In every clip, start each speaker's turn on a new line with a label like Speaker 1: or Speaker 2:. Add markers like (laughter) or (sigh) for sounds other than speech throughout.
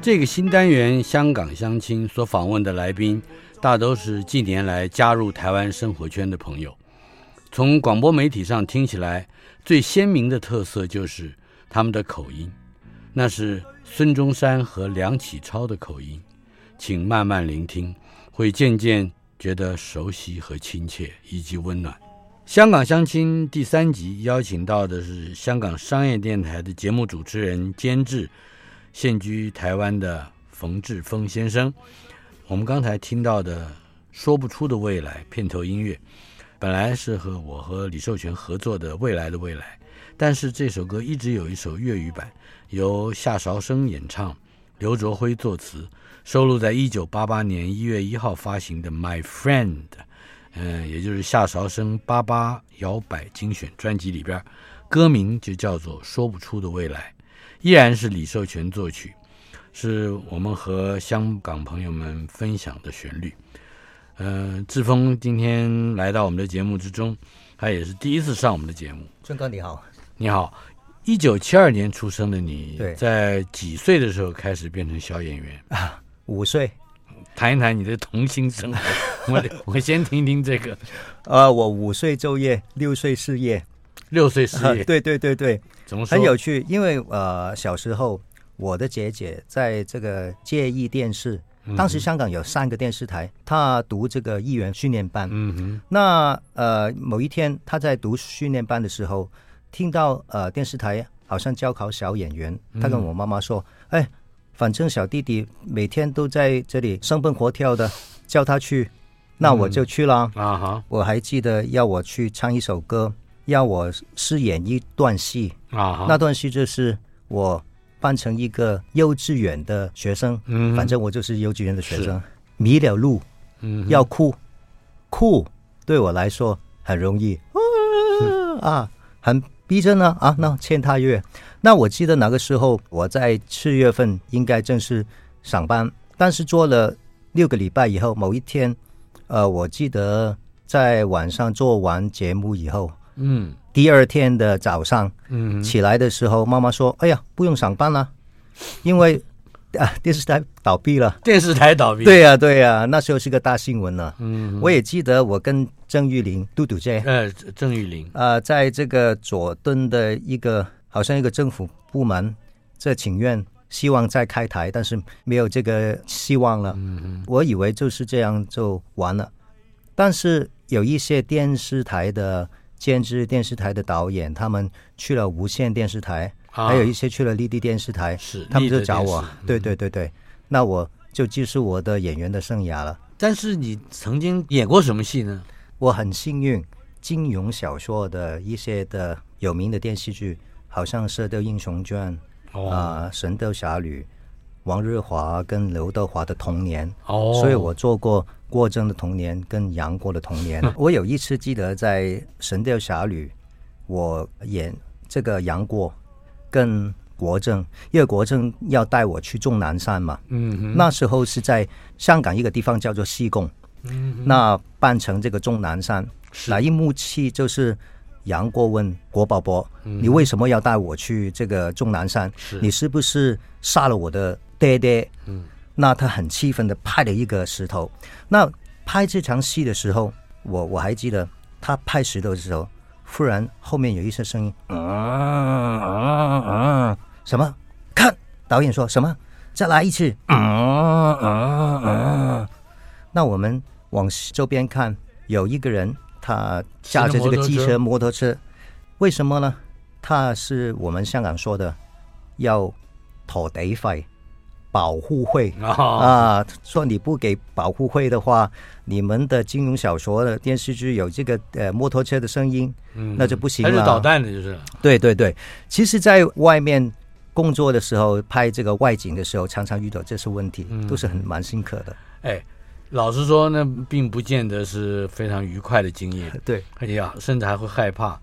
Speaker 1: 这个新单元《香港相亲》所访问的来宾，大都是近年来加入台湾生活圈的朋友。从广播媒体上听起来，最鲜明的特色就是他们的口音，那是孙中山和梁启超的口音。请慢慢聆听，会渐渐觉得熟悉和亲切，以及温暖。《香港相亲》第三集邀请到的是香港商业电台的节目主持人、监制。现居台湾的冯志峰先生，我们刚才听到的《说不出的未来》片头音乐，本来是和我和李寿全合作的《未来的未来》，但是这首歌一直有一首粤语版，由夏韶声演唱，刘卓辉作词，收录在一九八八年一月一号发行的《My Friend》，嗯，也就是夏韶声八八摇摆精选专辑里边，歌名就叫做《说不出的未来》。依然是李寿全作曲，是我们和香港朋友们分享的旋律。呃，志峰今天来到我们的节目之中，他也是第一次上我们的节目。
Speaker 2: 春哥你好，
Speaker 1: 你好。一九七二年出生的你，在几岁的时候开始变成小演员？
Speaker 2: 啊，五岁。(laughs)
Speaker 1: 谈一谈你的童星生活。我我先听听这个。(laughs)
Speaker 2: 呃，我五岁就业，六岁失业。
Speaker 1: 六岁失业，
Speaker 2: 呃，对对对对，
Speaker 1: 怎么说？
Speaker 2: 很有趣，因为呃，小时候我的姐姐在这个介意电视，当时香港有三个电视台，她读这个艺员训练班。嗯哼。那呃，某一天她在读训练班的时候，听到呃电视台好像招考小演员，她跟我妈妈说：“嗯、哎，反正小弟弟每天都在这里生蹦活跳的，叫他去，那我就去了。嗯”啊哈！我还记得要我去唱一首歌。要我饰演一段戏。啊，那段戏就是我扮成一个幼稚园的学生，嗯，反正我就是幼稚园的学生，迷了路，嗯，要哭，哭对我来说很容易，啊，很逼真呢，啊，那欠他月，那我记得那个时候我在四月份应该正式上班，但是做了六个礼拜以后，某一天，呃，我记得在晚上做完节目以后。嗯，第二天的早上，嗯，起来的时候，妈妈说：“哎呀，不用上班了，因为啊，电视台倒闭了。”
Speaker 1: 电视台倒闭？
Speaker 2: 对呀、啊，对呀、啊，那时候是个大新闻呢。嗯，我也记得我跟郑玉玲、嘟嘟姐，
Speaker 1: 呃，郑玉玲，
Speaker 2: 啊，在这个佐敦的一个好像一个政府部门，这请愿，希望再开台，但是没有这个希望了。嗯，我以为就是这样就完了，但是有一些电视台的。监制电视台的导演，他们去了无线电视台，啊、还有一些去了立地电视台，
Speaker 1: 是
Speaker 2: 他们就找我，
Speaker 1: 嗯、
Speaker 2: 对对对对，那我就继续我的演员的生涯了。
Speaker 1: 但是你曾经演过什么戏呢？
Speaker 2: 我很幸运，金庸小说的一些的有名的电视剧，好像《射雕英雄传》啊，神雕侠侣》，王日华跟刘德华的童年，哦，所以我做过。郭靖的童年跟杨过的童年，(laughs) 我有一次记得在《神雕侠侣》，我演这个杨过跟国政，因为国政要带我去终南山嘛。嗯，那时候是在香港一个地方叫做西贡。嗯，那扮成这个终南山，那一幕戏就是杨过问郭伯伯：“你为什么要带我去这个终南山？你是不是杀了我的爹爹？”嗯。那他很气愤的拍了一个石头。那拍这场戏的时候，我我还记得他拍石头的时候，忽然后面有一些声音，嗯嗯嗯，什么？看导演说什么？再来一次，嗯嗯嗯。那我们往周边看，有一个人，他驾着这个机车、摩托车，为什么呢？他是我们香港说的要土地费。保护费啊，说你不给保护费的话，你们的金融小说的电视剧有这个呃摩托车的声音，嗯，那就不行了。还是
Speaker 1: 导弹的，就是。
Speaker 2: 对对对，其实，在外面工作的时候，拍这个外景的时候，常常遇到这些问题，都是很蛮辛苦的。
Speaker 1: 哎，老实说，那并不见得是非常愉快的经验。(laughs)
Speaker 2: 对，
Speaker 1: 哎呀，甚至还会害怕。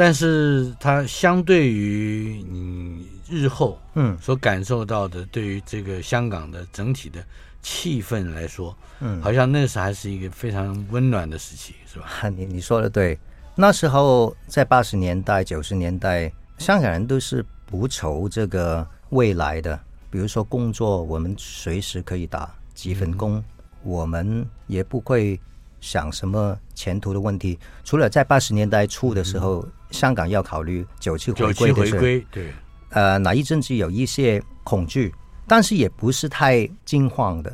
Speaker 1: 但是它相对于你日后嗯所感受到的，对于这个香港的整体的气氛来说，嗯，好像那时还是一个非常温暖的时期，是吧？
Speaker 2: 你你说的对，那时候在八十年代、九十年代，香港人都是不愁这个未来的。比如说工作，我们随时可以打几份工，嗯、我们也不会想什么前途的问题。除了在八十年代初的时候。嗯香港要考虑九七回归的
Speaker 1: 事，对，
Speaker 2: 呃，哪一阵子有一些恐惧，但是也不是太惊慌的。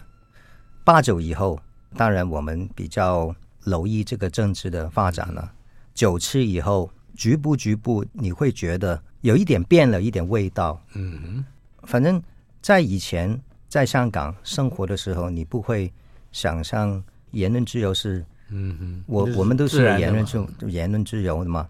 Speaker 2: 八九以后，当然我们比较留意这个政治的发展了。九七以后，局部局部你会觉得有一点变了一点味道。嗯哼，反正在以前在香港生活的时候，你不会想象言论自由是，嗯哼，我我们都是言论自言论自由的嘛。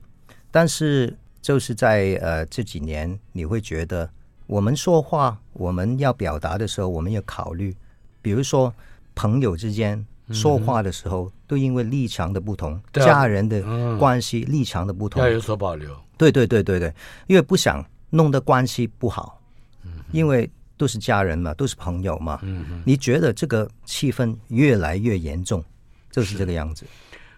Speaker 2: 但是就是在呃这几年，你会觉得我们说话，我们要表达的时候，我们要考虑，比如说朋友之间说话的时候，嗯、都因为立场的不同，啊、家人的关系、嗯、立场的不同，
Speaker 1: 要有所保留。
Speaker 2: 对对对对对，因为不想弄得关系不好，嗯、因为都是家人嘛，都是朋友嘛。嗯、你觉得这个气氛越来越严重，就是这个样子。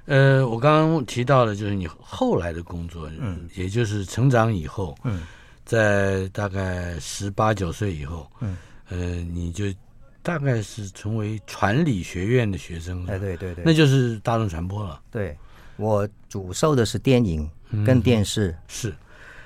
Speaker 1: 呃，我刚刚提到的，就是你后来的工作，嗯，也就是成长以后，嗯，在大概十八九岁以后，嗯，呃，你就大概是成为传理学院的学生，
Speaker 2: 哎，对对对，
Speaker 1: 那就是大众传播了。
Speaker 2: 对，我主授的是电影跟电视，
Speaker 1: 嗯，是。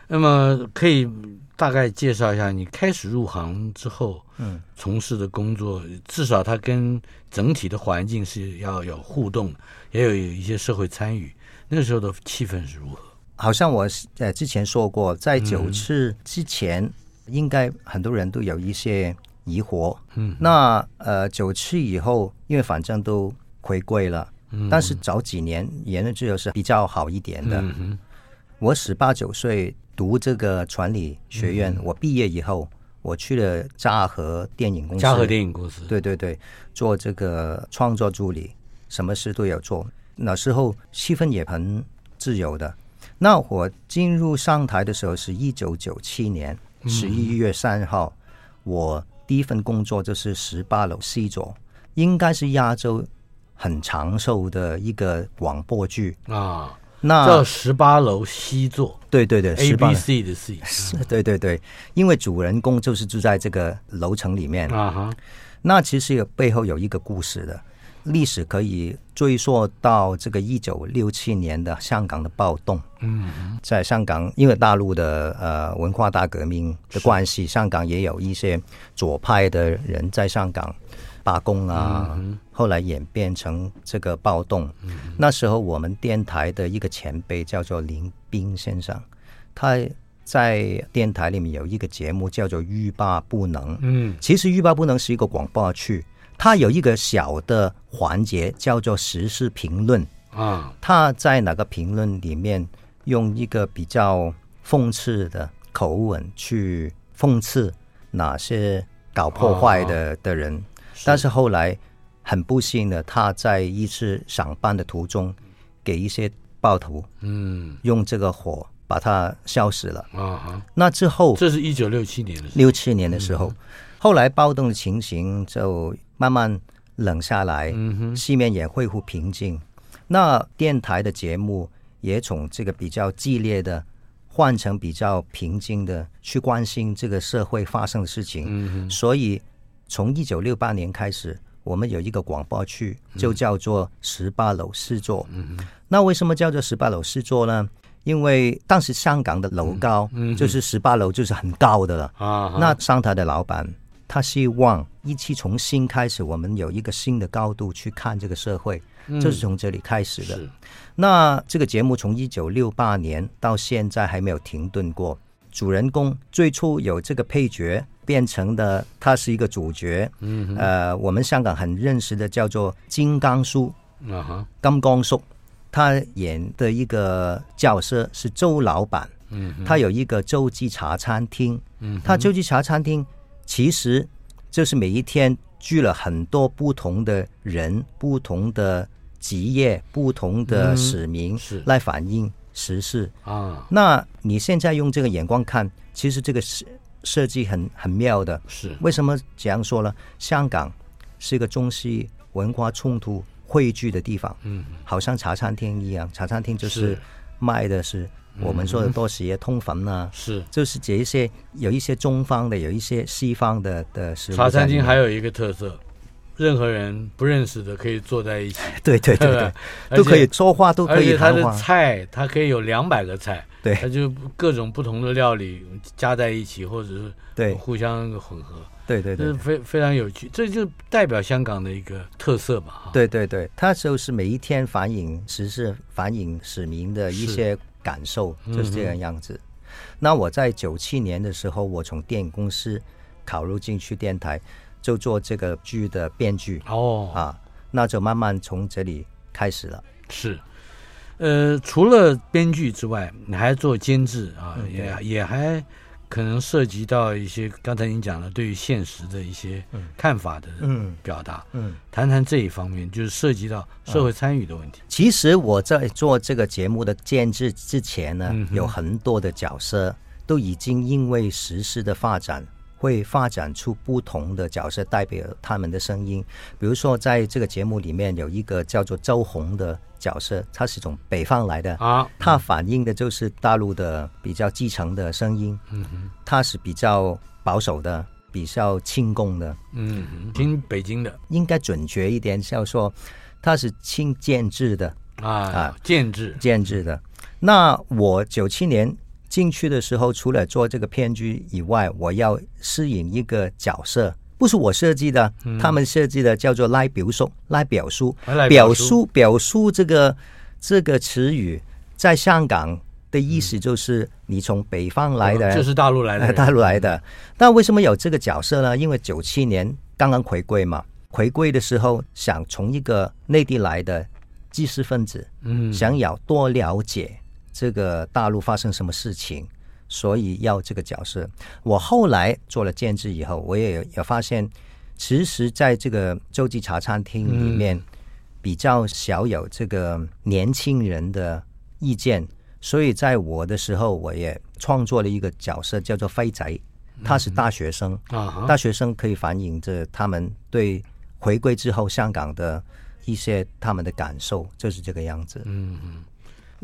Speaker 1: 那么可以大概介绍一下你开始入行之后，嗯，从事的工作，至少它跟整体的环境是要有互动，也有一些社会参与。那时候的气氛是如何？
Speaker 2: 好像我呃之前说过，在九次之前，应该很多人都有一些疑惑。嗯，那呃九次以后，因为反正都回归了，嗯，但是早几年言论自由是比较好一点的。嗯哼，我十八九岁。读这个传理学院，我毕业以后，我去了嘉禾电影公司。
Speaker 1: 嘉禾电影公司，
Speaker 2: 对对对，做这个创作助理，什么事都有做。那时候气氛也很自由的。那我进入上台的时候是一九九七年十一月三号，嗯，我第一份工作就是十八楼 C 座，应该是亚洲很长寿的一个广播剧啊。那
Speaker 1: 叫十八楼 C 座，
Speaker 2: 对对对
Speaker 1: ，A B C 的 C，
Speaker 2: 对对对，因为主人公就是住在这个楼层里面。啊哈。那其实有背后有一个故事的。历史，可以追溯到这个一九六七年的香港的暴动。嗯，在香港，因为大陆的呃文化大革命的关系，香港也有一些左派的人在香港。罢工啊，嗯，后来演变成这个暴动，嗯。那时候我们电台的一个前辈叫做林斌先生，他在电台里面有一个节目叫做《欲罢不能》。嗯，其实《欲罢不能》是一个广播剧，它有一个小的环节叫做时事评论啊。他在哪个评论里面用一个比较讽刺的口吻去讽刺哪些搞破坏的的人。哦但是后来很不幸的，他在一次上班的途中，给一些暴徒，嗯，用这个火把他烧死了。啊，那之后，
Speaker 1: 这是一九六七年的，
Speaker 2: 六七年的时候，后来暴动的情形就慢慢冷下来，嗯哼，市面也恢复平静。那电台的节目也从这个比较激烈的换成比较平静的，去关心这个社会发生的事情。嗯哼，所以。从一九六八年开始，我们有一个广播剧，就叫做《十八楼四座》。嗯。那为什么叫做十八楼四座呢？因为当时香港的楼高就是十八楼，就是很高的了啊。那商台的老板他希望一期从新开始，我们有一个新的高度去看这个社会，就是从这里开始的。那这个节目从一九六八年到现在还没有停顿过。主人公最初有这个配角，变成的他是一个主角。嗯，呃，我们香港很认识的叫做金刚叔啊哈，金刚叔，他演的一个角色是周老板。嗯，他有一个洲际茶餐厅。嗯，他洲际茶餐厅其实就是每一天聚了很多不同的人、不同的职业、不同的市民来反映。时事啊，那你现在用这个眼光看，其实这个设设计很很妙的。是为什么这样说呢？香港是一个中西文化冲突汇聚的地方，嗯，好像茶餐厅一样，茶餐厅就是卖的是我们说的多士耶通粉啊，是就是这一些有一些中方的，有一些西方的的食物。
Speaker 1: 茶餐厅还有一个特色。任何人不认识的可以坐在一起，
Speaker 2: 对对对对，都可以说话，都可以谈话。
Speaker 1: 而且他的菜，它可以有两百个菜，
Speaker 2: 对，
Speaker 1: 他就各种不同的料理加在一起，或者是对互相混合，
Speaker 2: 对对对，
Speaker 1: 这是非非常有趣，这就代表香港的一个特色吧。
Speaker 2: 对对对，它就是每一天反映时事，反映市民的一些感受，就是这样样子。那我在九七年的时候，我从电影公司考入进去电台。就做这个剧的编剧哦啊，那就慢慢从这里开始了。
Speaker 1: 是，呃，除了编剧之外，你还做监制啊，嗯、也也还可能涉及到一些刚才您讲的对于现实的一些看法的表达。嗯，嗯谈谈这一方面，就是涉及到社会参与的问题。
Speaker 2: 其实我在做这个节目的监制之前呢，嗯、有很多的角色都已经因为时事的发展。会发展出不同的角色，代表他们的声音。比如说，在这个节目里面有一个叫做周红的角色，他是从北方来的啊，他反映的就是大陆的比较基层的声音。嗯哼，他是比较保守的，比较亲共的。嗯哼，亲
Speaker 1: 北京的，
Speaker 2: 应该准确一点，叫说他是亲建制的啊啊，
Speaker 1: 建制
Speaker 2: 建制的。那我九七年。进去的时候，除了做这个骗局以外，我要饰演一个角色，不是我设计的，嗯、他们设计的，叫做拉表叔，拉表叔，表叔，表叔这个这个词语，在香港的意思就是你从北方来的，
Speaker 1: 就是大陆来的，
Speaker 2: 大陆来的。那为什么有这个角色呢？因为九七年刚刚回归嘛，回归的时候想从一个内地来的知识分子，嗯，想要多了解。这个大陆发生什么事情，所以要这个角色。我后来做了监制以后，我也有发现，其实在这个洲际茶餐厅里面，比较少有这个年轻人的意见，所以在我的时候，我也创作了一个角色，叫做飞仔，他是大学生，大学生可以反映着他们对回归之后香港的一些他们的感受，就是这个样子。嗯嗯。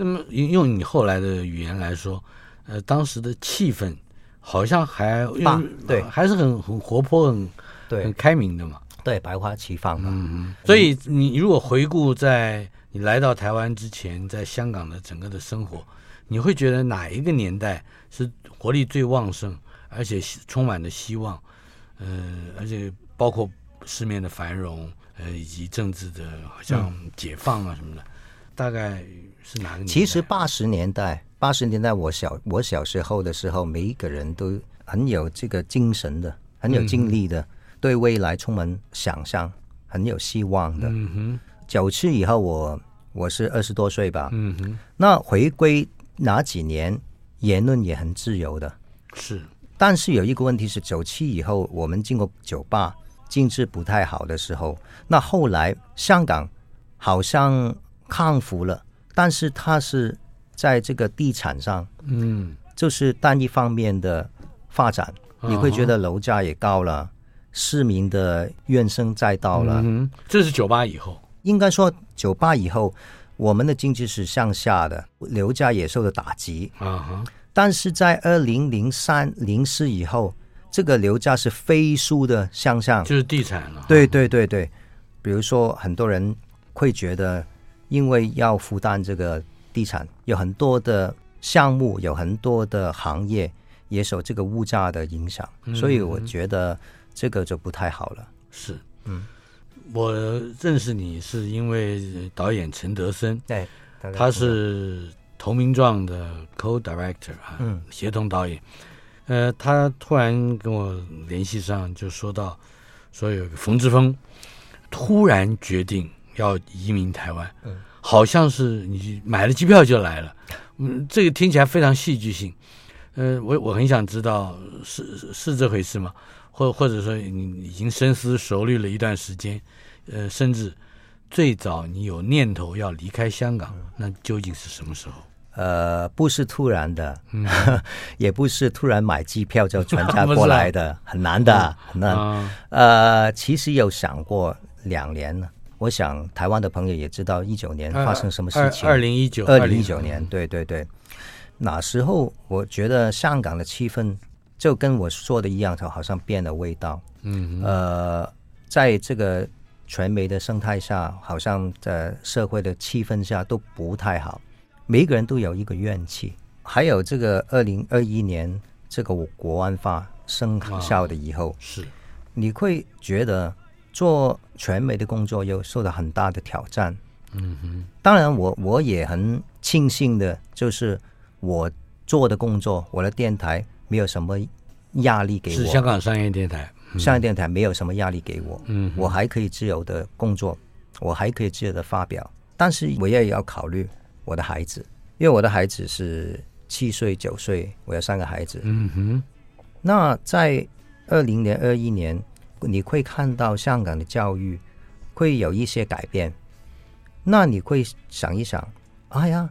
Speaker 1: 那么用用你后来的语言来说，呃，当时的气氛好像还
Speaker 2: 棒，对，
Speaker 1: 还是很很活泼、很
Speaker 2: 对、
Speaker 1: 很开明的嘛，
Speaker 2: 对，百花齐放嘛。
Speaker 1: 嗯嗯。所以你如果回顾在你来到台湾之前，在香港的整个的生活，你会觉得哪一个年代是活力最旺盛，而且充满了希望？呃，而且包括市面的繁荣，呃，以及政治的好像解放啊什么的。嗯大概是哪个年代？
Speaker 2: 其实八十年代，八十年代我小我小时候的时候，每一个人都很有这个精神的，很有精力的，嗯、对未来充满想象，很有希望的。嗯哼。九七以后我，我我是二十多岁吧。嗯哼。那回归哪几年，言论也很自由的。
Speaker 1: 是。
Speaker 2: 但是有一个问题是，九七以后，我们经过酒吧经济不太好的时候，那后来香港好像。康复了，但是它是在这个地产上，嗯，就是单一方面的发展，你会觉得楼价也高了，市民的怨声载道了。嗯，
Speaker 1: 这是九八以后，
Speaker 2: 应该说九八以后，我们的经济是向下的，楼价也受到打击。啊，但是在二零零三零四以后，这个楼价是飞速的向上，
Speaker 1: 就是地产了。
Speaker 2: 对对对对，比如说很多人会觉得。因为要负担这个地产，有很多的项目有很多的行业也受这个物价的影响，
Speaker 1: 嗯、
Speaker 2: 所以我觉得这个就不太好了。
Speaker 1: 是，
Speaker 2: 嗯，
Speaker 1: 我认识你是因为导演陈德森，
Speaker 2: 对，
Speaker 1: 他是《投名状》的 co-director 啊，
Speaker 2: 嗯，
Speaker 1: 协同导演。呃，他突然跟我联系上，就说到说有个冯志峰突然决定要移民台湾，
Speaker 2: 嗯，
Speaker 1: 好像是你买了机票就来了，嗯，这个听起来非常戏剧性。呃，我我很想知道是是这回事吗？或或者说你已经深思熟虑了一段时间，呃，甚至最早你有念头要离开香港，那究竟是什么时候？
Speaker 2: 呃，不是突然的，
Speaker 1: 嗯、(laughs)
Speaker 2: 也不是突然买机票就全家 (laughs) 过来的，啊、很难的，嗯、很难。
Speaker 1: 啊、
Speaker 2: 呃，其实有想过两年了。我想台湾的朋友也知道一九年发生什么事情。
Speaker 1: 二零一九，
Speaker 2: 二零一九年，对对对。那时候我觉得香港的气氛就跟我说的一样，就好像变了味道。
Speaker 1: 嗯。
Speaker 2: 呃，在这个传媒的生态下，好像在社会的气氛下都不太好。每一个人都有一个怨气，还有这个二零二一年这个国安法生效的以后，
Speaker 1: 是
Speaker 2: 你会觉得做传媒的工作又受到很大的挑战。
Speaker 1: 嗯哼，
Speaker 2: 当然我我也很庆幸的，就是我做的工作，我的电台没有什么压力给我。
Speaker 1: 是香港商业电台，
Speaker 2: 嗯、商业电台没有什么压力给我。
Speaker 1: 嗯，
Speaker 2: 我还可以自由的工作，我还可以自由的发表，但是我也要考虑。我的孩子，因为我的孩子是七岁、九岁，我有三个孩子。
Speaker 1: 嗯哼。
Speaker 2: 那在二零年、二一年，你会看到香港的教育会有一些改变。那你会想一想，哎呀，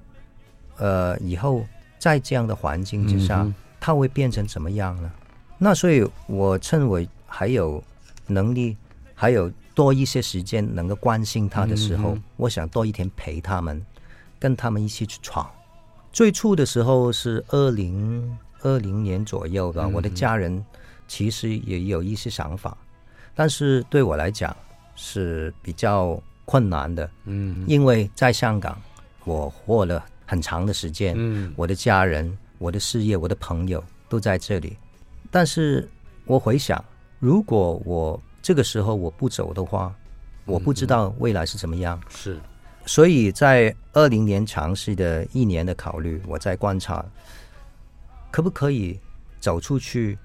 Speaker 2: 呃，以后在这样的环境之下，它会变成怎么样呢？那所以，我趁我还有能力，还有多一些时间能够关心他的时候，我想多一天陪他们。跟他们一起去闯。最初的时候是二零二零年左右吧，我的家人其实也有一些想法，但是对我来讲是比较困难的。嗯，因为在香港我活了很长的时间，嗯，我的家人、我的事业、我的朋友都在这里。但是我回想，如果我这个时候我不走的话，我不知道未来是怎么样。
Speaker 1: 是。
Speaker 2: 所以在二零年尝试的一年的考虑，我在观察，可不可以走出去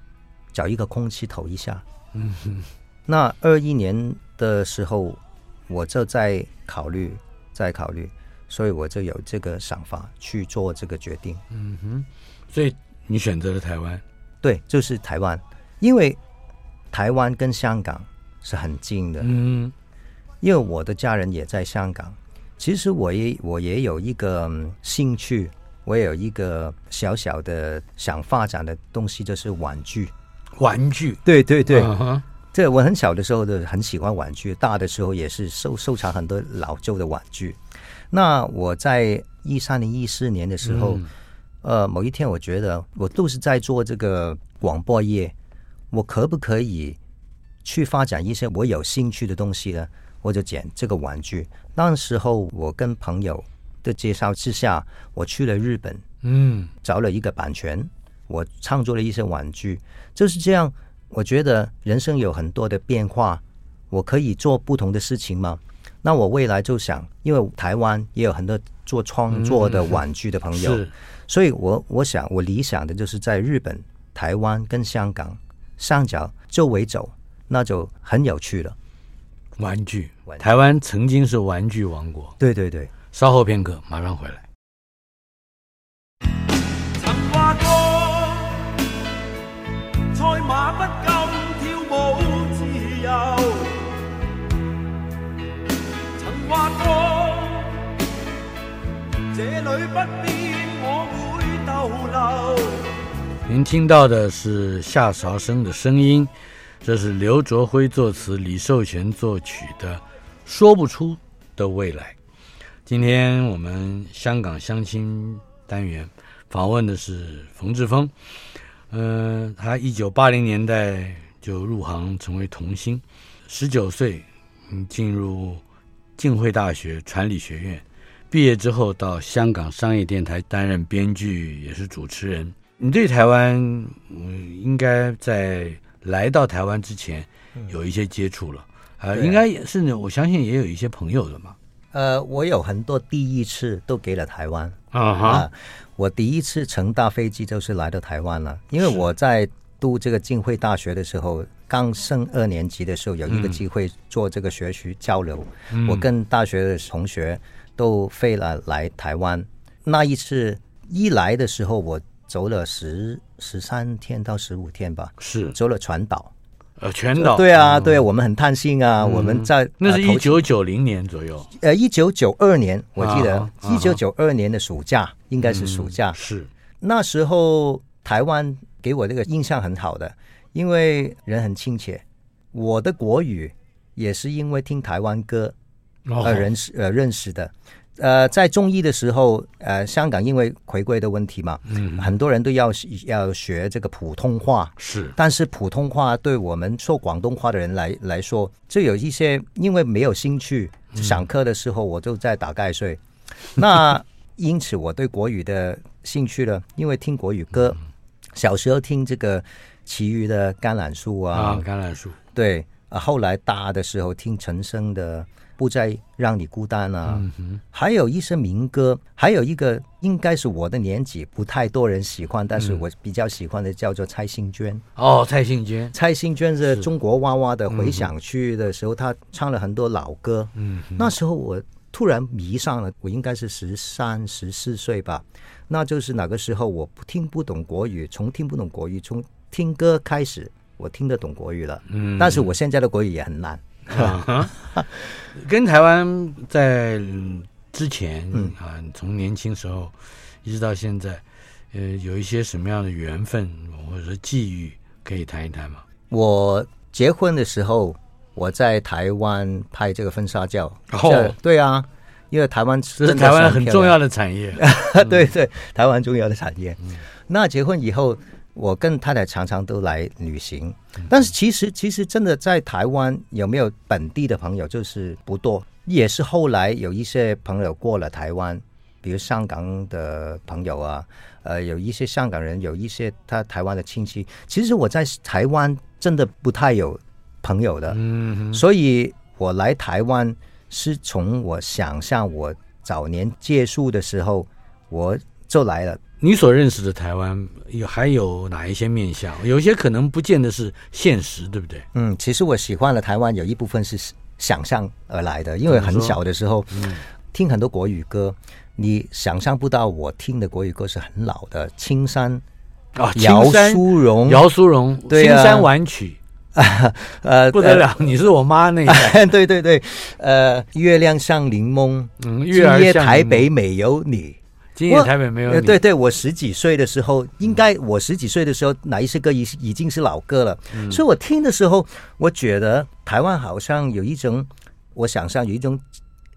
Speaker 2: 找一个空气投一下？
Speaker 1: 嗯哼。
Speaker 2: 那二一年的时候，我就在考虑，在考虑，所以我就有这个想法去做这个决定。
Speaker 1: 嗯哼。所以你选择了台湾？
Speaker 2: 对，就是台湾，因为台湾跟香港是很近的。
Speaker 1: 嗯。
Speaker 2: 因为我的家人也在香港。其实我也我也有一个兴趣，我也有一个小小的想发展的东西，就是玩具。
Speaker 1: 玩具，
Speaker 2: 对
Speaker 1: 对对。
Speaker 2: 这我很小的时候就很喜欢玩具，大的时候也是收收藏很多老旧的玩具。那我在一三年、一四年的时候，嗯，呃，某一天我觉得我都是在做这个广播业，我可不可以去发展一些我有兴趣的东西呢？我就捡这个玩具。那时候我跟朋友的介绍之下，我去了日本，
Speaker 1: 嗯，
Speaker 2: 找了一个版权，我创作了一些玩具。就是这样，我觉得人生有很多的变化，我可以做不同的事情吗？那我未来就想，因为台湾也有很多做创作的玩具的朋友，
Speaker 1: 嗯、
Speaker 2: 所以我我想我理想的就是在日本、台湾跟香港上角周围走，那就很有趣了。
Speaker 1: 玩具，台湾曾经是玩具王国。
Speaker 2: 对对对，
Speaker 1: 稍后片刻，马上回
Speaker 3: 来。赛马不禁跳舞自由。曾话过，这里不变，我会逗留。
Speaker 1: 您听到的是夏韶声的声音。这是刘卓辉作词、李寿全作曲的《说不出的未来》。今天我们香港相亲单元访问的是冯志峰。嗯、呃，他一九八零年代就入行成为童星，十九岁进入浸会大学传理学院毕业之后到香港商业电台担任编剧，也是主持人。你对台湾，嗯，应该在来到台湾之前有一些接触了啊，呃、应该也是呢。我相信也有一些朋友的嘛。
Speaker 2: 呃，我有很多第一次都给了台湾
Speaker 1: 啊哈、呃。
Speaker 2: 我第一次乘大飞机就是来到台湾了，因为我在读这个浸会大学的时候，刚升二年级的时候，有一个机会做这个学习交流，嗯、我跟大学的同学都飞了来台湾。那一次一来的时候，我。走了十十三天到十五天吧，
Speaker 1: 是。
Speaker 2: 走了全岛，
Speaker 1: 呃，全岛，
Speaker 2: 对啊，对，我们很贪心啊，我们在
Speaker 1: 那是一九九零年左右，
Speaker 2: 呃，一九九二年，我记得一九九二年的暑假应该是暑假，
Speaker 1: 是。
Speaker 2: 那时候台湾给我这个印象很好的，因为人很亲切，我的国语也是因为听台湾歌而认识呃认识的。呃，在中医的时候，呃，香港因为回归的问题嘛，嗯，很多人都要要学这个普通话，
Speaker 1: 是，
Speaker 2: 但是普通话对我们说广东话的人来来说，就有一些因为没有兴趣，上课的时候我就在打盖睡，嗯、(laughs) 那因此我对国语的兴趣呢，因为听国语歌，嗯、小时候听这个其余的橄榄树啊，
Speaker 1: 啊，橄榄树，
Speaker 2: 对，啊，后来大的时候听陈升的。不再让你孤单啊！嗯、还有一些民歌，还有一个应该是我的年纪不太多人喜欢，但是我比较喜欢的叫做蔡幸娟。
Speaker 1: 哦，蔡幸娟，
Speaker 2: 蔡幸娟是中国娃娃的回响曲的时候，她、嗯、唱了很多老歌。嗯，那时候我突然迷上了，我应该是十三、十四岁吧。那就是那个时候，我不听不懂国语，从听不懂国语，从听歌开始，我听得懂国语了。嗯，但是我现在的国语也很烂。
Speaker 1: 啊，(laughs) 跟台湾在之前啊，从年轻时候一直到现在，呃，有一些什么样的缘分或者说际遇可以谈一谈吗？
Speaker 2: 我结婚的时候，我在台湾拍这个婚纱照。
Speaker 1: 哦，
Speaker 2: 对啊，因为台湾
Speaker 1: 是台湾很重要的产业。(laughs)
Speaker 2: 对对，台湾重要的产业。那结婚以后。我跟太太常常都来旅行，但是其实其实真的在台湾有没有本地的朋友就是不多，也是后来有一些朋友过了台湾，比如香港的朋友啊，呃，有一些香港人，有一些他台湾的亲戚。其实我在台湾真的不太有朋友的，嗯，所以我来台湾是从我想象我早年借宿的时候我就来了。
Speaker 1: 你所认识的台湾有还有哪一些面相？有一些可能不见得是现实，对不对？
Speaker 2: 嗯，其实我喜欢的台湾有一部分是想象而来的，因为很小的时候、嗯、听很多国语歌，你想象不到我听的国语歌是很老的，青山
Speaker 1: 啊，
Speaker 2: 姚苏荣，
Speaker 1: 姚苏荣，对、啊，青山晚曲，啊 (laughs) 呃，不得了，呃、你是我妈那一代、(laughs)
Speaker 2: 呃，对对对，呃，月亮像柠檬，
Speaker 1: 嗯，
Speaker 2: 月今夜台北没有你。
Speaker 1: 今夜台北没有你。
Speaker 2: 对对，我十几岁的时候，应该我十几岁的时候，哪一些歌已已经是老歌了。嗯、所以我听的时候，我觉得台湾好像有一种，我想象有一种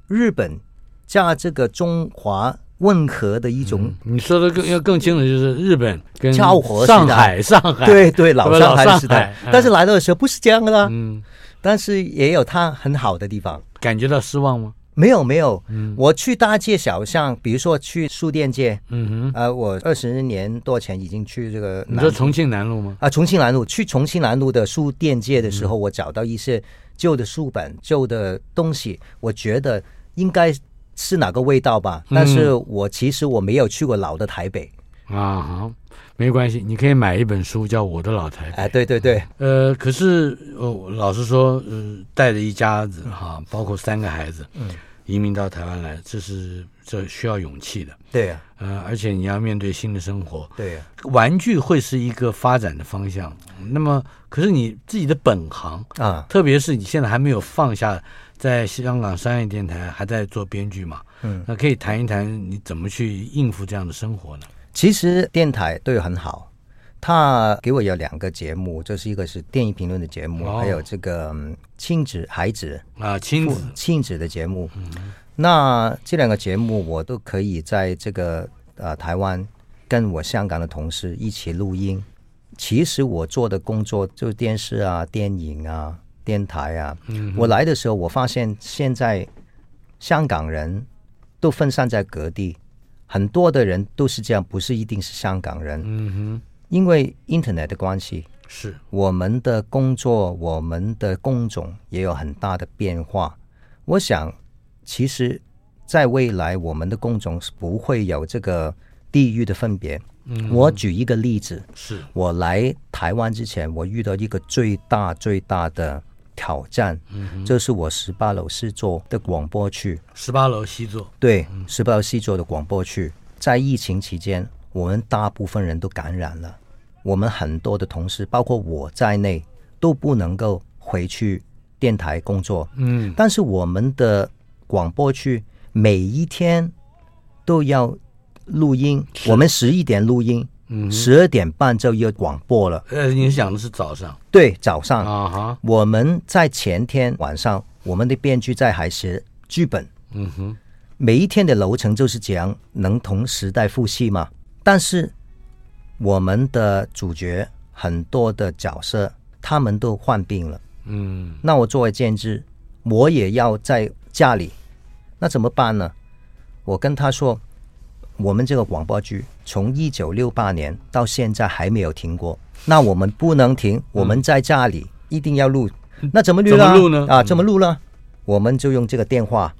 Speaker 2: 日本加这个中华混合的一种。
Speaker 1: 嗯、你说的更要更清楚，就是日本跟
Speaker 2: 昭和
Speaker 1: 上海，上海
Speaker 2: 对对老上海时代。但是来到的时候不是这样的啦。
Speaker 1: 嗯，
Speaker 2: 但是也有它很好的地方。
Speaker 1: 感觉到失望吗？
Speaker 2: 没有没有，我去大街小巷，比如说去书店街，
Speaker 1: 嗯哼，
Speaker 2: 呃，我二十年多前已经去这个，
Speaker 1: 你说重庆南路吗？
Speaker 2: 啊，重庆南路，去重庆南路的书店街的时候，我找到一些旧的书本、旧的东西，我觉得应该是哪个味道吧。但是我其实我没有去过老的台北
Speaker 1: 啊，好，没关系，你可以买一本书叫《我的老台北》。
Speaker 2: 哎，对对对，
Speaker 1: 呃，可是呃，老实说，呃，带着一家子哈，包括三个孩子，嗯。移民到台湾来，这是这需要勇气的。
Speaker 2: 对呀、
Speaker 1: 啊，呃，而且你要面对新的生活。
Speaker 2: 对呀、
Speaker 1: 啊，玩具会是一个发展的方向。那么，可是你自己的本行
Speaker 2: 啊，
Speaker 1: 特别是你现在还没有放下，在香港商业电台还在做编剧嘛？
Speaker 2: 嗯，
Speaker 1: 那可以谈一谈你怎么去应付这样的生活呢？
Speaker 2: 其实电台对我很好。他给我有两个节目，就是一个是电影评论的节目，哦、还有这个亲子孩子
Speaker 1: 啊亲子
Speaker 2: 亲子的节目。嗯、那这两个节目我都可以在这个呃台湾跟我香港的同事一起录音。其实我做的工作就是电视啊、电影啊、电台啊。嗯、我来的时候，我发现现在香港人都分散在各地，很多的人都是这样，不是一定是香港人。
Speaker 1: 嗯哼，
Speaker 2: 因为 Internet 的关系，
Speaker 1: 是
Speaker 2: 我们的工作，我们的工种也有很大的变化。我想，其实，在未来，我们的工种是不会有这个地域的分别。嗯，我举一个例子，
Speaker 1: 是
Speaker 2: 我来台湾之前，我遇到一个最大最大的挑战，嗯，就是我十八楼 C 座的广播区。
Speaker 1: 十八楼 C 座，
Speaker 2: 对，十八楼 C 座的广播区，在疫情期间，我们大部分人都感染了，我们很多的同事，包括我在内，都不能够回去电台工作。嗯，但是我们的广播区每一天都要。录音，我们十一点录音，嗯，十二点半就要广播了。
Speaker 1: 呃，你讲的是早上？
Speaker 2: 对，早上
Speaker 1: 啊哈。
Speaker 2: 我们在前天晚上，我们的编剧在还写剧本。嗯哼，每一天的流程就是这样，能同时代复戏吗？但是我们的主角很多的角色，他们都患病了。嗯，那我作为监制，我也要在家里，那怎么办呢？我跟他说。我们这个广播剧从一九六八年到现在还没有停过，那我们不能停，我们在家里一定要录。那怎么录呢？啊，怎么录呢？我们就用这个电话，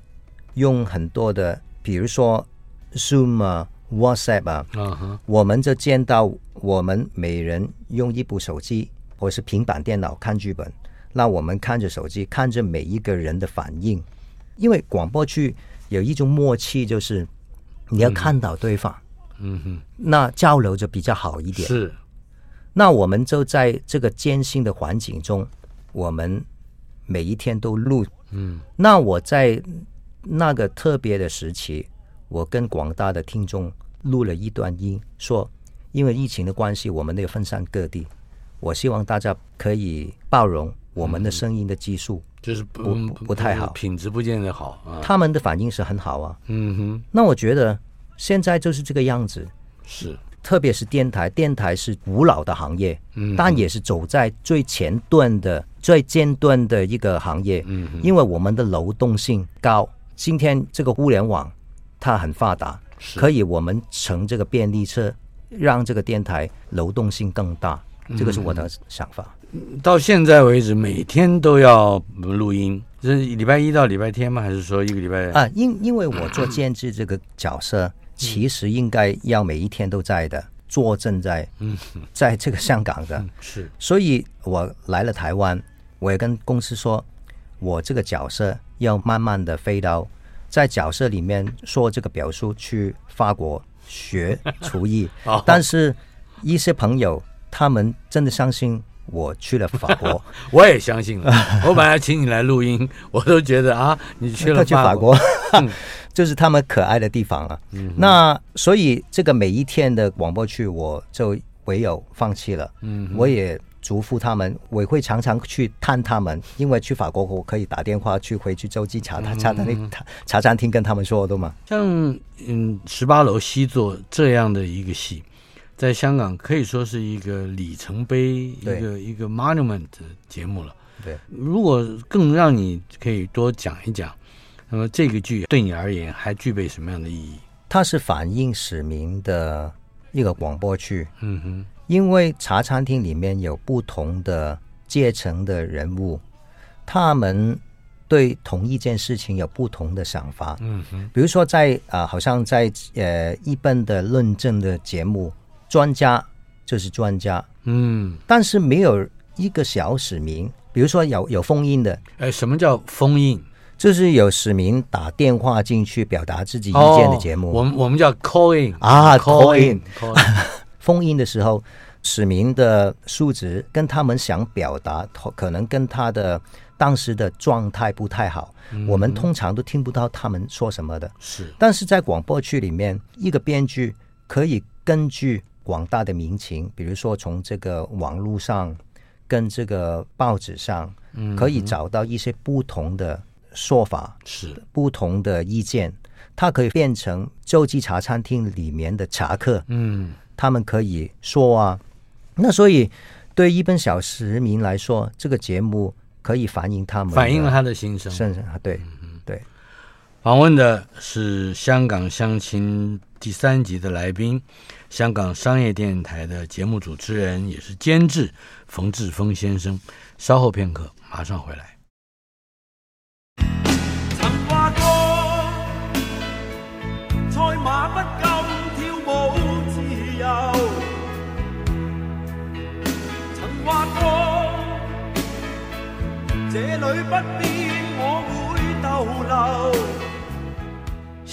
Speaker 2: 用很多的，比如说 Zoom 啊、WhatsApp 啊，我们就见到我们每人用一部手机或是平板电脑看剧本，那我们看着手机，看着每一个人的反应，因为广播剧有一种默契，就是。你要看到对方，嗯哼，那交流就比较好一点。
Speaker 1: 是，
Speaker 2: 那我们就在这个艰辛的环境中，我们每一天都录。嗯，那我在那个特别的时期，我跟广大的听众录了一段音，说因为疫情的关系，我们得分散各地，我希望大家可以包容我们的声音的技术。嗯
Speaker 1: 就是
Speaker 2: 不不太好，
Speaker 1: 品质不见得好啊。
Speaker 2: 他们的反应是很好啊。嗯哼。那我觉得现在就是这个样子。
Speaker 1: 是。
Speaker 2: 特别是电台，电台是古老的行业，嗯，但也是走在最前段的、最尖端的一个行业。嗯。因为我们的流动性高，今天这个互联网它很发达，可以我们乘这个便利车，让这个电台流动性更大。这个是我的想法。
Speaker 1: 到现在为止，每天都要录音，是礼拜一到礼拜天吗？还是说一个礼拜？
Speaker 2: 啊，因因为我做监制这个角色，其实应该要每一天都在的，坐镇在，嗯，在这个香港的，
Speaker 1: 是。
Speaker 2: 所以我来了台湾，我也跟公司说，我这个角色要慢慢的飞到，在角色里面说这个表述去法国学厨艺，(laughs) 但是一些朋友他们真的相信。我去了法国，(laughs)
Speaker 1: 我也相信了。(laughs) 我本来请你来录音，我都觉得啊，你去了
Speaker 2: 法国，(laughs) 就是他们可爱的地方啊。嗯、那所以这个每一天的广播剧，我就唯有放弃了。嗯，我也嘱咐他们，我会常常去探他们，因为去法国我可以打电话去回去洲际茶茶餐厅茶餐厅跟他们说的嘛。
Speaker 1: 像嗯十八楼西座这样的一个戏。在香港可以说是一个里程碑，一个一个 monument 的节目了。
Speaker 2: 对，
Speaker 1: 如果更让你可以多讲一讲，那么这个剧对你而言还具备什么样的意义？
Speaker 2: 它是反映市民的一个广播剧。嗯哼，因为茶餐厅里面有不同的阶层的人物，他们对同一件事情有不同的想法。嗯哼，比如说在啊、呃，好像在呃一般的论证的节目。专家就是专家，嗯，但是没有一个小使民，比如说有有封印的，
Speaker 1: 哎，什么叫封印？
Speaker 2: 就是有市民打电话进去表达自己意见的节目，
Speaker 1: 哦、我们我们叫 call in
Speaker 2: 啊，call in，, call in (laughs) 封印的时候，市民的素质跟他们想表达，可能跟他的当时的状态不太好，嗯、我们通常都听不到他们说什么的，
Speaker 1: 是，
Speaker 2: 但是在广播剧里面，一个编剧可以根据。广大的民情，比如说从这个网络上跟这个报纸上，可以找到一些不同的说法，是。不同的意见，它可以变成洲际茶餐厅里面的茶客，嗯，他们可以说啊，那所以对一般小市民来说，这个节目可以反映他们，
Speaker 1: 反映了他的心声，
Speaker 2: 是对。对。
Speaker 1: 访问的是香港乡亲第三集的来宾，香港商业电台的节目主持人，也是监制冯志峰先生。稍后片刻，马上回来。
Speaker 3: 曾话过，赛马不禁跳舞自由。曾话过，这里不变，我会逗留。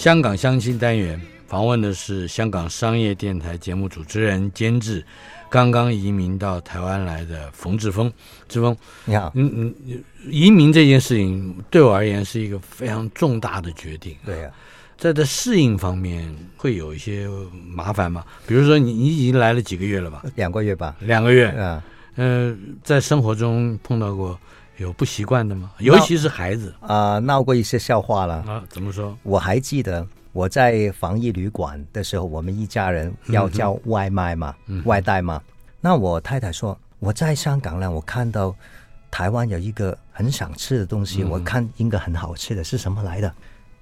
Speaker 1: 香港相亲单元访问的是香港商业电台节目主持人、监制。刚刚移民到台湾来的冯志峰，志峰，
Speaker 2: 你好，
Speaker 1: 嗯嗯，移民这件事情对我而言是一个非常重大的决定。
Speaker 2: 对呀、啊，
Speaker 1: 在这适应方面会有一些麻烦吗？比如说你你已经来了几个月了吧？
Speaker 2: 两个月吧。
Speaker 1: 两个月，
Speaker 2: 嗯，
Speaker 1: 呃，在生活中碰到过有不习惯的吗？尤其是孩子
Speaker 2: 啊、呃，闹过一些笑话了
Speaker 1: 啊？怎么说？
Speaker 2: 我还记得。我在防疫旅馆的时候，我们一家人要叫外卖嘛，嗯、外带嘛。那我太太说，我在香港呢，我看到台湾有一个很想吃的东西，嗯、我看应该很好吃的，是什么来的？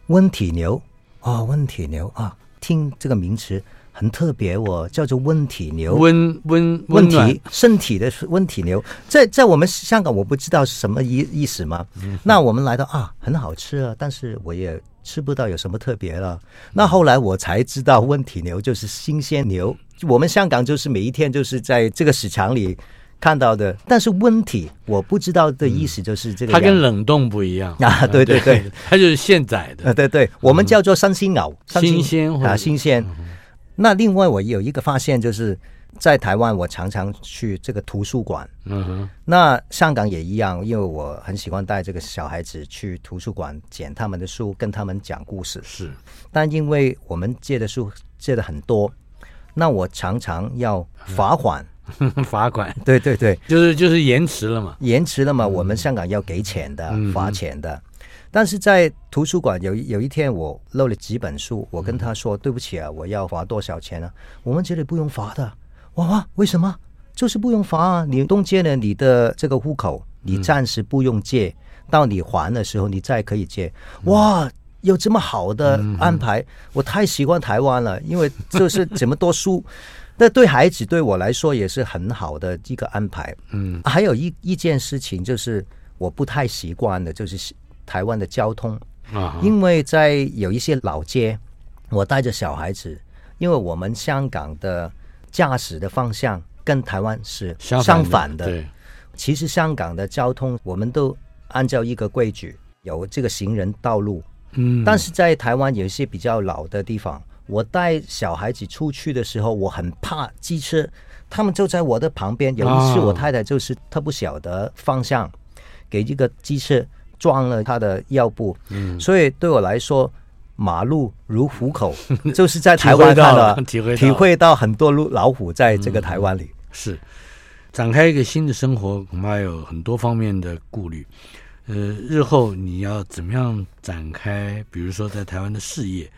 Speaker 2: 温体牛哦，温体牛啊，听这个名词很特别，我叫做温体牛，
Speaker 1: 温温
Speaker 2: 温体身体的温体牛，在在我们香港我不知道是什么意意思吗？嗯、那我们来到啊，很好吃啊，但是我也。吃不到有什么特别了。那后来我才知道，温体牛就是新鲜牛。我们香港就是每一天就是在这个市场里看到的。但是温体我不知道的意思就是这个，
Speaker 1: 它跟冷冻不一样
Speaker 2: 啊。对对对，
Speaker 1: 它就是现宰的。
Speaker 2: 啊，对对，我们叫做三鲜牛，
Speaker 1: 新鲜
Speaker 2: 啊，新鲜。那另外我有一个发现就是。在台湾，我常常去这个图书馆。嗯哼，那香港也一样，因为我很喜欢带这个小孩子去图书馆捡他们的书，跟他们讲故事。是，但因为我们借的书借的很多，那我常常要罚款。(laughs)
Speaker 1: 罚款？
Speaker 2: 对对对，
Speaker 1: 就是就是延迟了嘛。
Speaker 2: 延迟了嘛，我们香港要给钱的，罚钱的。但是在图书馆有有一天我漏了几本书，我跟他说对不起啊，我要罚多少钱呢？我们这里不用罚的。哇，为什么？就是不用罚啊！你冻结了你的这个户口，你暂时不用借，嗯、到你还的时候你再可以借。哇，有这么好的安排，嗯、我太喜欢台湾了，因为就是这么多书。(laughs) 那对孩子对我来说也是很好的一个安排。嗯，还有一一件事情就是我不太习惯的，就是台湾的交通。啊，因为在有一些老街，我带着小孩子，因为我们香港的。驾驶的方向跟台湾是相反的。对，其实香港的交通我们都按照一个规矩，有这个行人道路。嗯，但是在台湾有一些比较老的地方，我带小孩子出去的时候，我很怕机车，他们就在我的旁边。有一次，我太太就是她不晓得方向，给一个机车撞了他的腰部。嗯，所以对我来说。马路如虎口，(laughs) 就是在台湾看了体会到，体会到很多路老虎在这个台湾里。
Speaker 1: 嗯、是展开一个新的生活，恐怕有很多方面的顾虑。呃，日后你要怎么样展开？比如说在台湾的事业，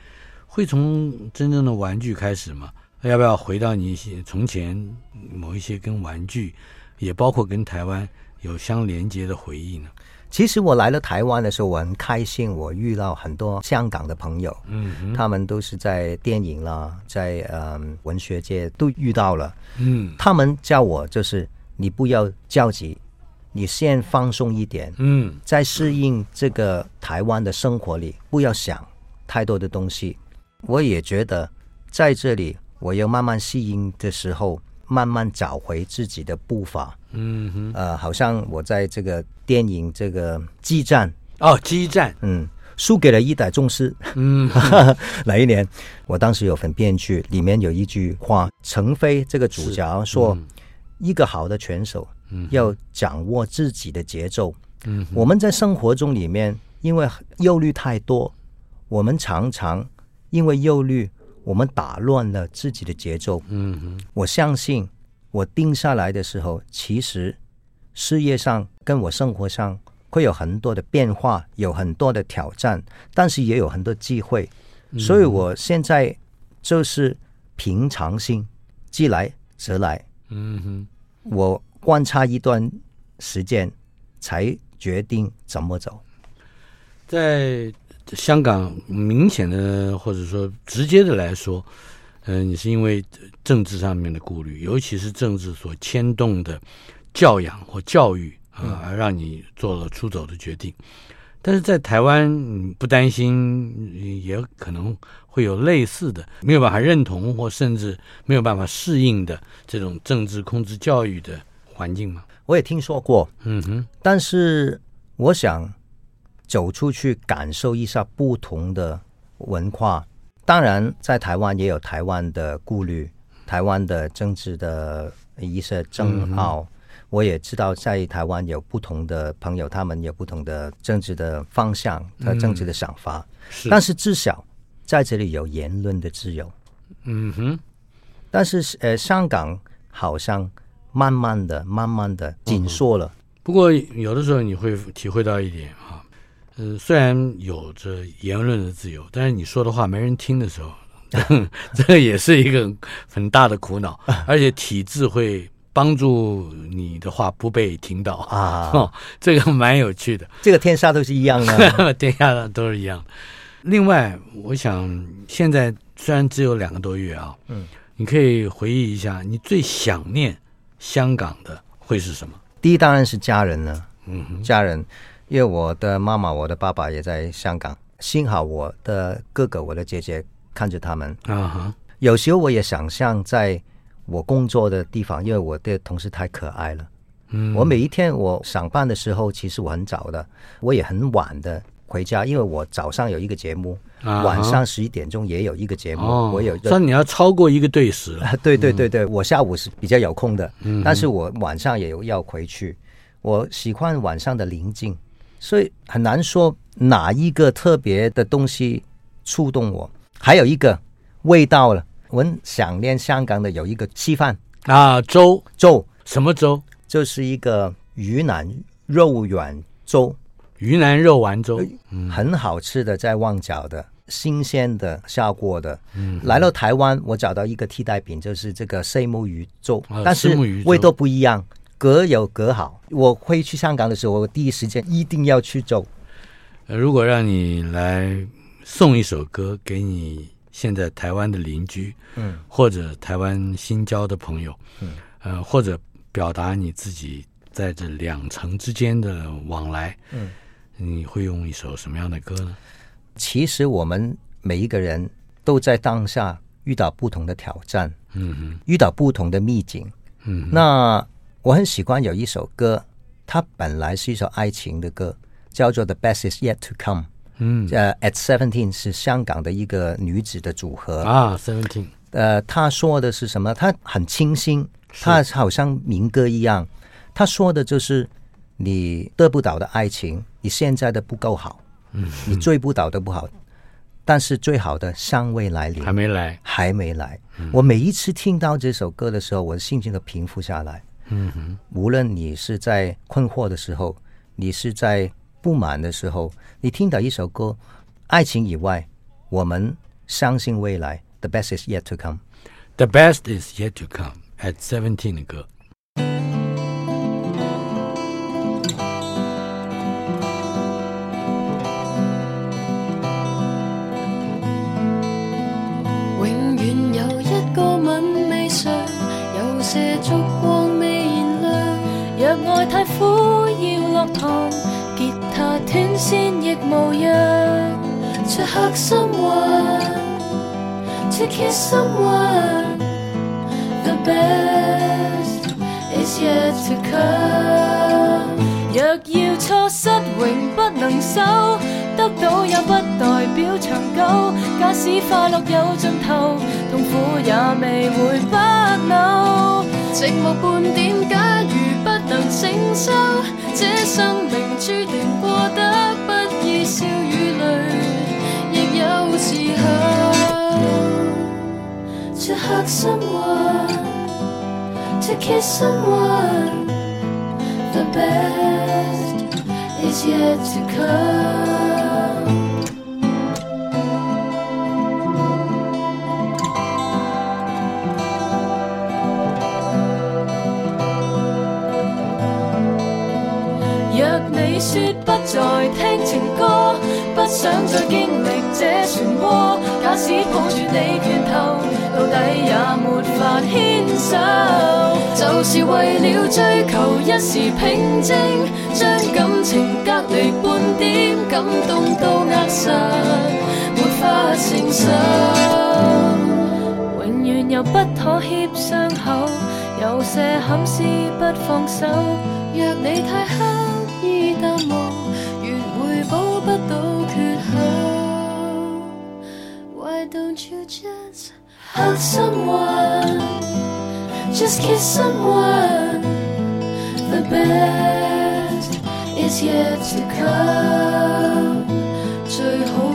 Speaker 1: 会从真正的玩具开始吗？要不要回到你从前某一些跟玩具，也包括跟台湾有相连接的回忆呢？
Speaker 2: 其实我来了台湾的时候，我很开心，我遇到很多香港的朋友，嗯，他们都是在电影啦，在嗯文学界都遇到了，嗯，他们叫我就是你不要焦急，你先放松一点，嗯，在适应这个台湾的生活里，不要想太多的东西。我也觉得在这里，我要慢慢适应的时候，慢慢找回自己的步伐。嗯哼，呃，好像我在这个电影这个激战
Speaker 1: 哦，激战，
Speaker 2: 嗯，输给了一代宗师。嗯，(laughs) 哪一年？我当时有份编剧，里面有一句话，陈飞这个主角说，嗯、一个好的拳手，要掌握自己的节奏。嗯，我们在生活中里面，因为忧虑太多，我们常常因为忧虑，我们打乱了自己的节奏。嗯哼，我相信。我定下来的时候，其实事业上跟我生活上会有很多的变化，有很多的挑战，但是也有很多机会。所以我现在就是平常心，既来则来。嗯哼，我观察一段时间，才决定怎么走。
Speaker 1: 在香港明显的或者说直接的来说，嗯、呃，你是因为政治上面的顾虑，尤其是政治所牵动的教养或教育啊，而让你做了出走的决定。但是在台湾，你不担心，也可能会有类似的没有办法认同或甚至没有办法适应的这种政治控制教育的环境吗？
Speaker 2: 我也听说过，
Speaker 1: 嗯哼。
Speaker 2: 但是我想走出去感受一下不同的文化。当然，在台湾也有台湾的顾虑，台湾的政治的一些争拗。嗯我也知道，在台湾有不同的朋友，他们有不同的政治的方向和政治的想法。嗯、是，但是至少在这里有言论的自由。
Speaker 1: 嗯哼。
Speaker 2: 但是呃，香港好像慢慢的、慢慢的紧缩了、嗯。
Speaker 1: 不过有的时候你会体会到一点哈，呃，虽然有着言论的自由，但是你说的话没人听的时候，(laughs) 这个也是一个很大的苦恼，而且体制会。帮助你的话不被听到啊、(laughs) 哦，这个蛮有趣的。
Speaker 2: 这个天下都是一样的，(laughs)
Speaker 1: 天下都是一样。另外，我想现在虽然只有两个多月啊，嗯，你可以回忆一下，你最想念香港的会是什么？
Speaker 2: 第一当然是家人了，
Speaker 1: 嗯，
Speaker 2: 家人，因为我的妈妈、我的爸爸也在香港，幸好我的哥哥、我的姐姐看着他们
Speaker 1: 啊哈。
Speaker 2: 有时候我也想象在。我工作的地方，因为我的同事太可爱了。
Speaker 1: 嗯，
Speaker 2: 我每一天我上班的时候，其实我很早的，我也很晚的回家，因为我早上有一个节目，啊、晚上十一点钟也有一个节目。哦、我有，
Speaker 1: 那你要超过一个对时了。
Speaker 2: 对对对对，我下午是比较有空的，
Speaker 1: 嗯，
Speaker 2: 但是我晚上也有要回去。我喜欢晚上的宁静，所以很难说哪一个特别的东西触动我。还有一个味道了。我很想念香港的有一个稀饭。
Speaker 1: 啊，粥。
Speaker 2: 粥。
Speaker 1: 什么粥？
Speaker 2: 就是一个鱼腩肉丸粥，
Speaker 1: 鱼腩肉丸粥，
Speaker 2: 嗯，很好吃的，在旺角的，新鲜的下锅的。
Speaker 1: 嗯，
Speaker 2: 来到台湾，我找到一个替代品，就是这个虱目鱼粥，
Speaker 1: 啊，
Speaker 2: 但是味道不一样，各有各好。我会去香港的时候，我第一时间一定要去走。
Speaker 1: 如果让你来送一首歌给你。现在台湾的邻居，
Speaker 2: 嗯，
Speaker 1: 或者台湾新交的朋友，
Speaker 2: 嗯，
Speaker 1: 呃，或者表达你自己在这两层之间的往来，
Speaker 2: 嗯，
Speaker 1: 你会用一首什么样的歌呢？
Speaker 2: 其实我们每一个人都在当下遇到不同的挑战，
Speaker 1: 嗯嗯，
Speaker 2: 遇到不同的秘境，
Speaker 1: 嗯，
Speaker 2: 那我很喜欢有一首歌，它本来是一首爱情的歌，叫做《The Best Is Yet to Come》。
Speaker 1: 嗯，
Speaker 2: 呃，At Seventeen 是香港的一个女子的组合
Speaker 1: 啊，Seventeen。
Speaker 2: 呃，她说的是什么？她很清新，她好像民歌一样。她说的就是你得不到的爱情，你现在的不够好，
Speaker 1: 嗯，
Speaker 2: 你追不到的不好，但是最好的尚未来临，
Speaker 1: 还没来，
Speaker 2: 还没来。我每一次听到这首歌的时候，我的心情都平复下来。
Speaker 1: 嗯哼，
Speaker 2: 无论你是在困惑的时候，你是在。不满的时候，你听到一首歌，爱情以外，我们相信未来。The best is yet to come.
Speaker 1: The best is yet to come. At seventeen 的歌。
Speaker 4: 要落糖。他断线亦无恙，To hug someone，To kiss someone，The best is yet to come。若要错失永不能收，得到也不代表长久。假使快乐有尽头，痛苦也未会不朽。寂寞半点，假如不能承受，这生命注定过得不易，笑与泪亦有时候。To hug someone, to kiss someone, the best is yet to come. 想再经历这漩涡。假使抱住你拳头，到底也没法牵手。就是为了追求一时平静，将感情隔离半点，感动都扼杀，没法承受。永远有不妥协伤口，有些憾事不放手。若你太刻意淡忘，越会补不到 don't you just hug someone, just kiss someone? The best is yet to come. 最好。